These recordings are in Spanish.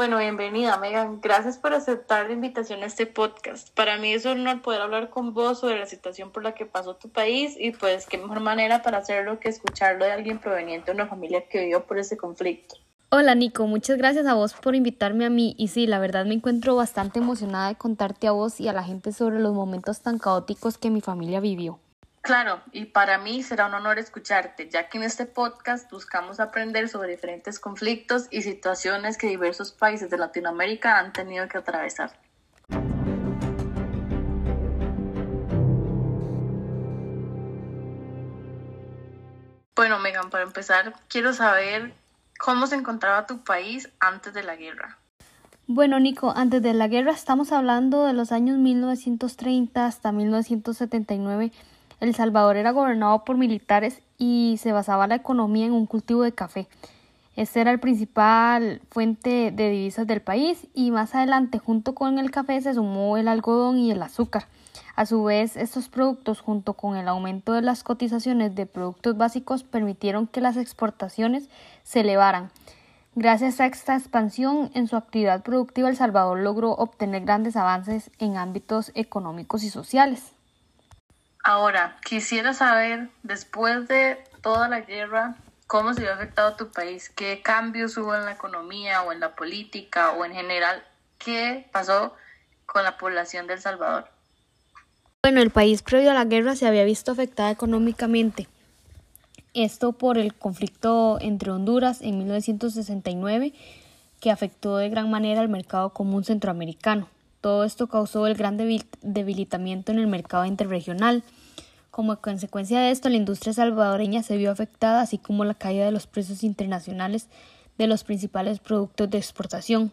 Bueno, bienvenida, Megan. Gracias por aceptar la invitación a este podcast. Para mí es un honor poder hablar con vos sobre la situación por la que pasó tu país y pues qué mejor manera para hacerlo que escucharlo de alguien proveniente de una familia que vivió por ese conflicto. Hola Nico, muchas gracias a vos por invitarme a mí y sí, la verdad me encuentro bastante emocionada de contarte a vos y a la gente sobre los momentos tan caóticos que mi familia vivió. Claro, y para mí será un honor escucharte, ya que en este podcast buscamos aprender sobre diferentes conflictos y situaciones que diversos países de Latinoamérica han tenido que atravesar. Bueno, Megan, para empezar, quiero saber cómo se encontraba tu país antes de la guerra. Bueno, Nico, antes de la guerra estamos hablando de los años 1930 hasta 1979 el Salvador era gobernado por militares y se basaba la economía en un cultivo de café. Este era el principal fuente de divisas del país y más adelante junto con el café se sumó el algodón y el azúcar. A su vez, estos productos junto con el aumento de las cotizaciones de productos básicos permitieron que las exportaciones se elevaran. Gracias a esta expansión en su actividad productiva, El Salvador logró obtener grandes avances en ámbitos económicos y sociales. Ahora, quisiera saber, después de toda la guerra, cómo se ha afectado tu país, qué cambios hubo en la economía o en la política o en general, qué pasó con la población de El Salvador. Bueno, el país previo a la guerra se había visto afectado económicamente. Esto por el conflicto entre Honduras en 1969, que afectó de gran manera al mercado común centroamericano. Todo esto causó el gran debilitamiento en el mercado interregional. Como consecuencia de esto, la industria salvadoreña se vio afectada, así como la caída de los precios internacionales de los principales productos de exportación.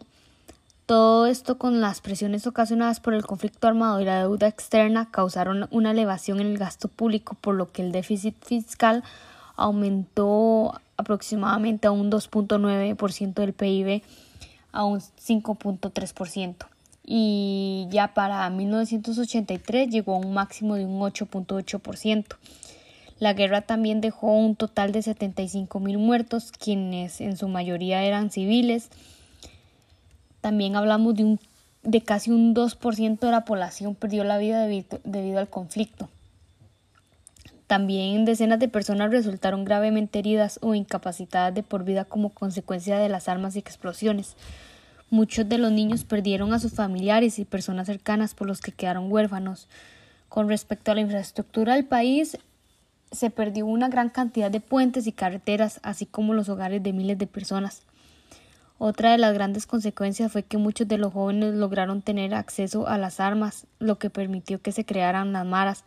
Todo esto con las presiones ocasionadas por el conflicto armado y la deuda externa causaron una elevación en el gasto público, por lo que el déficit fiscal aumentó aproximadamente a un 2.9% del PIB a un 5.3% y ya para 1983 llegó a un máximo de un 8.8%. La guerra también dejó un total de 75 mil muertos, quienes en su mayoría eran civiles. También hablamos de, un, de casi un 2% de la población perdió la vida debido, debido al conflicto. También decenas de personas resultaron gravemente heridas o incapacitadas de por vida como consecuencia de las armas y explosiones. Muchos de los niños perdieron a sus familiares y personas cercanas por los que quedaron huérfanos. Con respecto a la infraestructura del país, se perdió una gran cantidad de puentes y carreteras, así como los hogares de miles de personas. Otra de las grandes consecuencias fue que muchos de los jóvenes lograron tener acceso a las armas, lo que permitió que se crearan las maras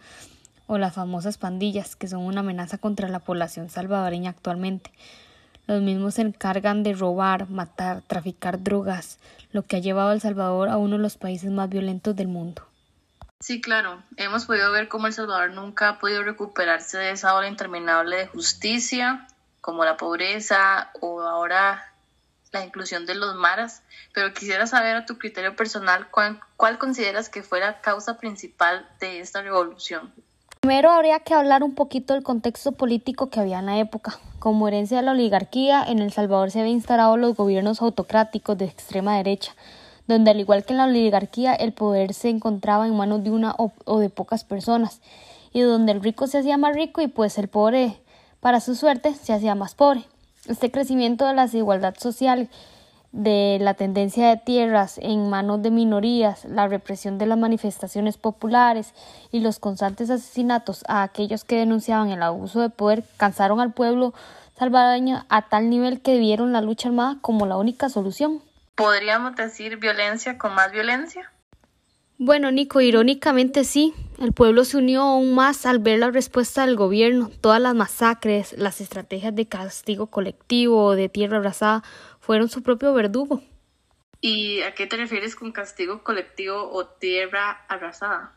o las famosas pandillas, que son una amenaza contra la población salvadoreña actualmente. Los mismos se encargan de robar, matar, traficar drogas, lo que ha llevado a El Salvador a uno de los países más violentos del mundo. Sí, claro. Hemos podido ver cómo El Salvador nunca ha podido recuperarse de esa ola interminable de justicia, como la pobreza o ahora la inclusión de los maras. Pero quisiera saber a tu criterio personal cuál, cuál consideras que fue la causa principal de esta revolución. Primero habría que hablar un poquito del contexto político que había en la época. Como herencia de la oligarquía, en El Salvador se habían instalado los gobiernos autocráticos de extrema derecha, donde al igual que en la oligarquía el poder se encontraba en manos de una o, de pocas personas, y donde el rico se hacía más rico y pues el pobre, para su suerte, se hacía más pobre. Este crecimiento de la desigualdad social de la tendencia de tierras en manos de minorías, la represión de las manifestaciones populares y los constantes asesinatos a aquellos que denunciaban el abuso de poder cansaron al pueblo salvadoreño a tal nivel que vieron la lucha armada como la única solución. ¿Podríamos decir violencia con más violencia? Bueno, Nico, irónicamente sí. El pueblo se unió aún más al ver la respuesta del gobierno. Todas las masacres, las estrategias de castigo colectivo o de tierra abrazada fueron su propio verdugo. ¿Y a qué te refieres con castigo colectivo o tierra arrasada?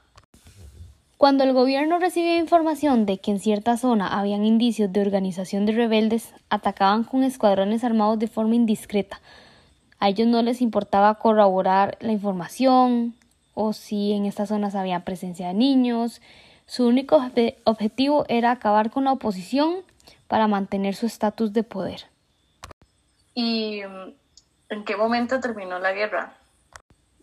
Cuando el gobierno recibía información de que en cierta zona habían indicios de organización de rebeldes, atacaban con escuadrones armados de forma indiscreta. A ellos no les importaba corroborar la información o si en estas zonas había presencia de niños. Su único objetivo era acabar con la oposición para mantener su estatus de poder. Y mm, ¿En qué momento terminó la guerra?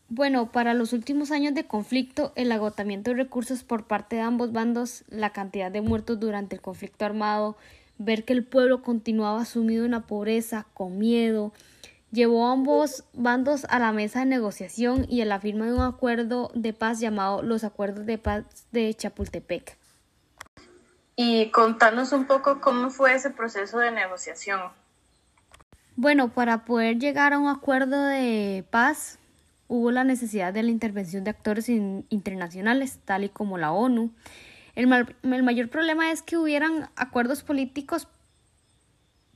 Bueno, para los últimos años de conflicto, el agotamiento de recursos por parte de ambos bandos, la cantidad de muertos durante el conflicto armado, ver que el pueblo continuaba sumido en la pobreza, con miedo, llevó a ambos bandos a la mesa de negociación y a la firma de un acuerdo de paz llamado los Acuerdos de Paz de Chapultepec. Y contanos un poco cómo fue ese proceso de negociación. Bueno, para poder llegar a un acuerdo de paz, hubo la necesidad de la intervención de actores internacionales, tal y como la ONU. El, el mayor problema es que hubieran acuerdos políticos,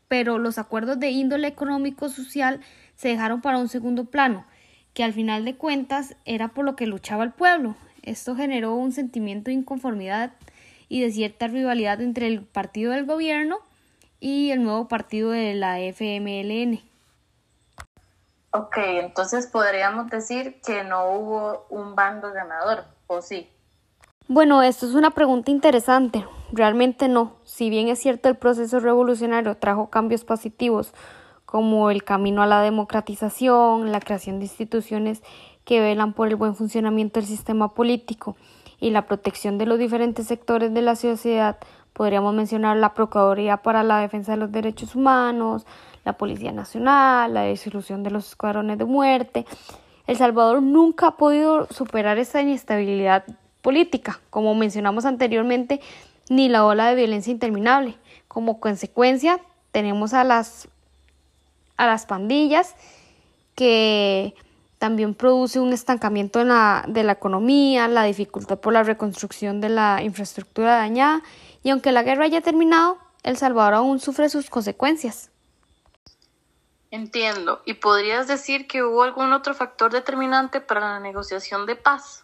pero los acuerdos de índole económico-social se dejaron para un segundo plano, que al final de cuentas era por lo que luchaba el pueblo. Esto generó un sentimiento de inconformidad y de cierta rivalidad entre el partido del gobierno y el nuevo partido de la FMLN. Ok, entonces podríamos decir que no hubo un bando ganador, ¿o sí? Bueno, esto es una pregunta interesante. Realmente no. Si bien es cierto el proceso revolucionario trajo cambios positivos como el camino a la democratización, la creación de instituciones que velan por el buen funcionamiento del sistema político y la protección de los diferentes sectores de la sociedad, podríamos mencionar la Procuraduría para la Defensa de los Derechos Humanos, la Policía Nacional, la disolución de los escuadrones de muerte. El Salvador nunca ha podido superar esa inestabilidad política, como mencionamos anteriormente, ni la ola de violencia interminable. Como consecuencia, tenemos a las, a las pandillas que también produce un estancamiento en la, de la economía, la dificultad por la reconstrucción de la infraestructura dañada y aunque la guerra haya terminado, El Salvador aún sufre sus consecuencias. Entiendo. ¿Y podrías decir que hubo algún otro factor determinante para la negociación de paz?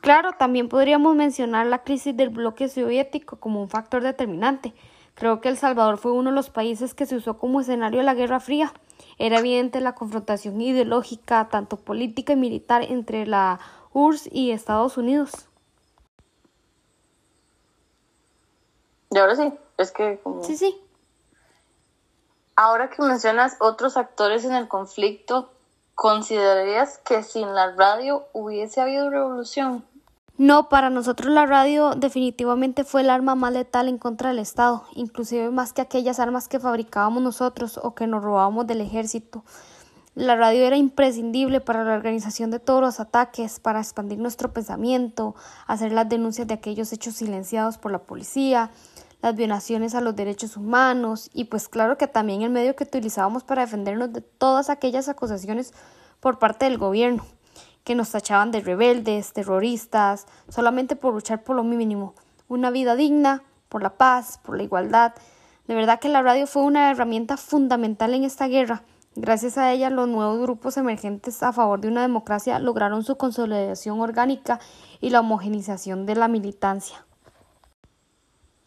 Claro, también podríamos mencionar la crisis del bloque soviético como un factor determinante. Creo que El Salvador fue uno de los países que se usó como escenario de la Guerra Fría. Era evidente la confrontación ideológica, tanto política y militar, entre la URSS y Estados Unidos. Y ahora sí, es que Sí, sí. Ahora que mencionas otros actores en el conflicto, ¿considerarías que sin la radio hubiese habido revolución? No, para nosotros la radio definitivamente fue el arma más letal en contra del Estado, inclusive más que aquellas armas que fabricábamos nosotros o que nos robábamos del ejército. La radio era imprescindible para la organización de todos los ataques, para expandir nuestro pensamiento, hacer las denuncias de aquellos hechos silenciados por la policía, las violaciones a los derechos humanos y pues claro que también el medio que utilizábamos para defendernos de todas aquellas acusaciones por parte del gobierno, que nos tachaban de rebeldes, terroristas, solamente por luchar por lo mínimo, una vida digna, por la paz, por la igualdad. De verdad que la radio fue una herramienta fundamental en esta guerra. Gracias a ella, los nuevos grupos emergentes a favor de una democracia lograron su consolidación orgánica y la homogenización de la militancia.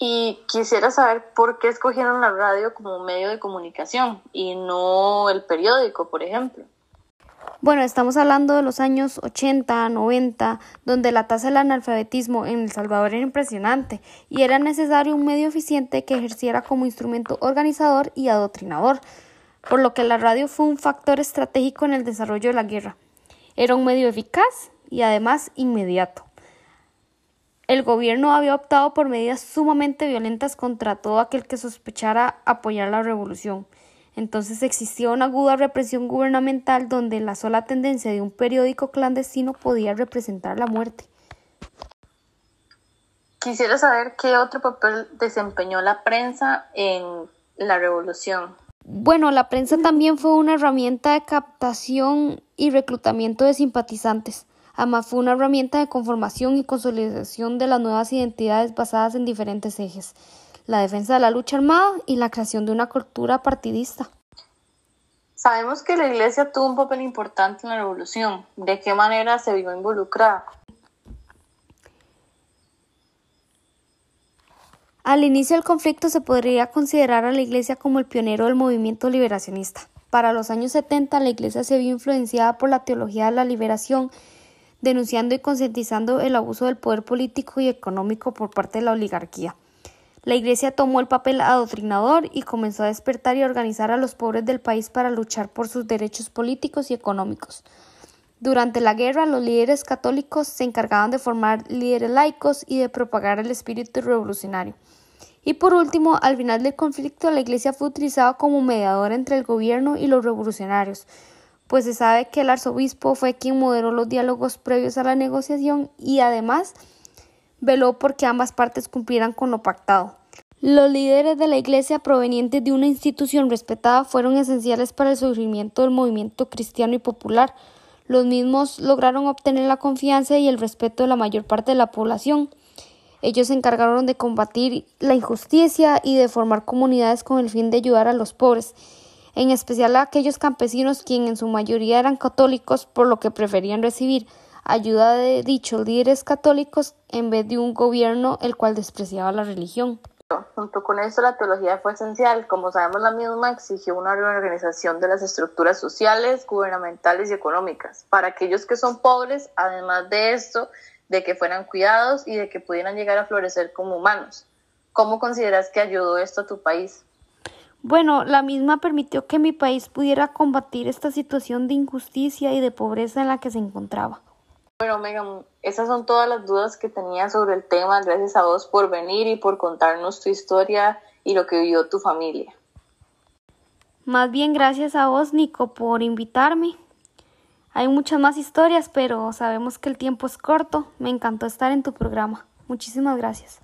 Y quisiera saber por qué escogieron la radio como medio de comunicación y no el periódico, por ejemplo. Bueno, estamos hablando de los años 80, 90, donde la tasa del analfabetismo en El Salvador era impresionante y era necesario un medio eficiente que ejerciera como instrumento organizador y adoctrinador, por lo que la radio fue un factor estratégico en el desarrollo de la guerra. Era un medio eficaz y además inmediato el gobierno había optado por medidas sumamente violentas contra todo aquel que sospechara apoyar la revolución. Entonces existía una aguda represión gubernamental donde la sola tendencia de un periódico clandestino podía representar la muerte. Quisiera saber qué otro papel desempeñó la prensa en la revolución. Bueno, la prensa también fue una herramienta de captación y reclutamiento de simpatizantes. Además fue una herramienta de conformación y consolidación de las nuevas identidades basadas en diferentes ejes, la defensa de la lucha armada y la creación de una cultura partidista. Sabemos que la Iglesia tuvo un papel importante en la revolución. ¿De qué manera se vio involucrada? Al inicio del conflicto se podría considerar a la Iglesia como el pionero del movimiento liberacionista. Para los años 70 la Iglesia se vio influenciada por la teología de la liberación denunciando y concientizando el abuso del poder político y económico por parte de la oligarquía. La Iglesia tomó el papel adoctrinador y comenzó a despertar y organizar a los pobres del país para luchar por sus derechos políticos y económicos. Durante la guerra, los líderes católicos se encargaban de formar líderes laicos y de propagar el espíritu revolucionario. Y por último, al final del conflicto, la Iglesia fue utilizada como mediadora entre el gobierno y los revolucionarios, pues se sabe que el arzobispo fue quien moderó los diálogos previos a la negociación y además veló porque ambas partes cumplieran con lo pactado. Los líderes de la Iglesia provenientes de una institución respetada fueron esenciales para el surgimiento del movimiento cristiano y popular, los mismos lograron obtener la confianza y el respeto de la mayor parte de la población. Ellos se encargaron de combatir la injusticia y de formar comunidades con el fin de ayudar a los pobres, en especial a aquellos campesinos quienes en su mayoría eran católicos, por lo que preferían recibir ayuda de dichos líderes católicos en vez de un gobierno el cual despreciaba la religión. Junto con esto, la teología fue esencial. Como sabemos, la misma exigió una reorganización de las estructuras sociales, gubernamentales y económicas para aquellos que son pobres, además de esto, de que fueran cuidados y de que pudieran llegar a florecer como humanos. ¿Cómo consideras que ayudó esto a tu país? Bueno, la misma permitió que mi país pudiera combatir esta situación de injusticia y de pobreza en la que se encontraba. Bueno, Megan, esas son todas las dudas que tenía sobre el tema. Gracias a vos por venir y por contarnos tu historia y lo que vivió tu familia. Más bien gracias a vos, Nico, por invitarme. Hay muchas más historias, pero sabemos que el tiempo es corto. Me encantó estar en tu programa. Muchísimas gracias.